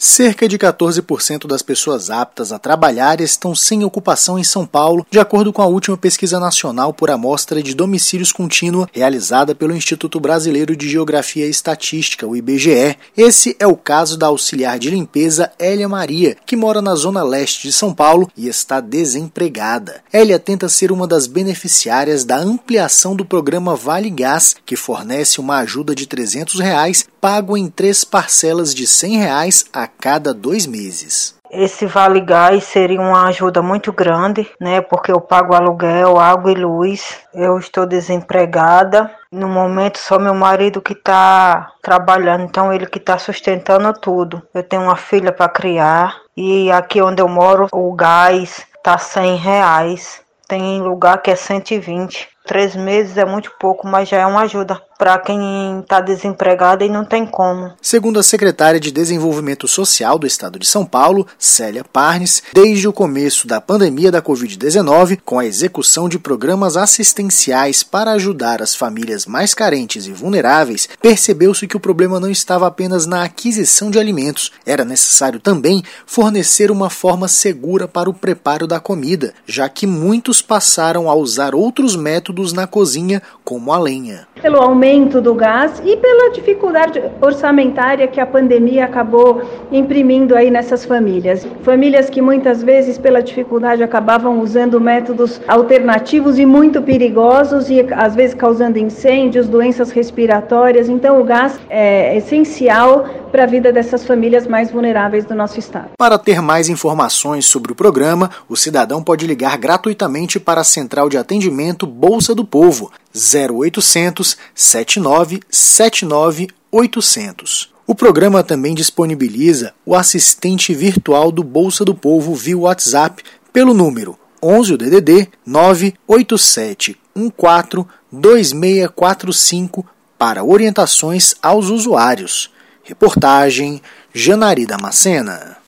Cerca de 14% das pessoas aptas a trabalhar estão sem ocupação em São Paulo, de acordo com a última pesquisa nacional por amostra de domicílios contínua realizada pelo Instituto Brasileiro de Geografia e Estatística, o IBGE. Esse é o caso da auxiliar de limpeza Hélia Maria, que mora na zona leste de São Paulo e está desempregada. Hélia tenta ser uma das beneficiárias da ampliação do programa Vale Gás, que fornece uma ajuda de 300 reais, pago em três parcelas de 100 reais a cada dois meses. Esse Vale Gás seria uma ajuda muito grande, né? Porque eu pago aluguel, água e luz. Eu estou desempregada. No momento, só meu marido que está trabalhando, então ele que está sustentando tudo. Eu tenho uma filha para criar e aqui onde eu moro, o gás tá 100 reais. Tem lugar que é 120. Três meses é muito pouco, mas já é uma ajuda para quem está desempregado e não tem como. Segundo a secretária de Desenvolvimento Social do Estado de São Paulo, Célia Parnes, desde o começo da pandemia da Covid-19, com a execução de programas assistenciais para ajudar as famílias mais carentes e vulneráveis, percebeu-se que o problema não estava apenas na aquisição de alimentos, era necessário também fornecer uma forma segura para o preparo da comida, já que muitos passaram a usar outros métodos na cozinha, como a lenha. Pelo aumento do gás e pela dificuldade orçamentária que a pandemia acabou imprimindo aí nessas famílias. Famílias que muitas vezes, pela dificuldade, acabavam usando métodos alternativos e muito perigosos e às vezes causando incêndios, doenças respiratórias. Então, o gás é essencial para a vida dessas famílias mais vulneráveis do nosso estado. Para ter mais informações sobre o programa, o cidadão pode ligar gratuitamente para a Central de Atendimento Bolsa do Povo 0800 79 79 800. O programa também disponibiliza o assistente virtual do Bolsa do Povo via WhatsApp pelo número 11 DDD 987 14 2645 para orientações aos usuários. Reportagem Janari Damascena.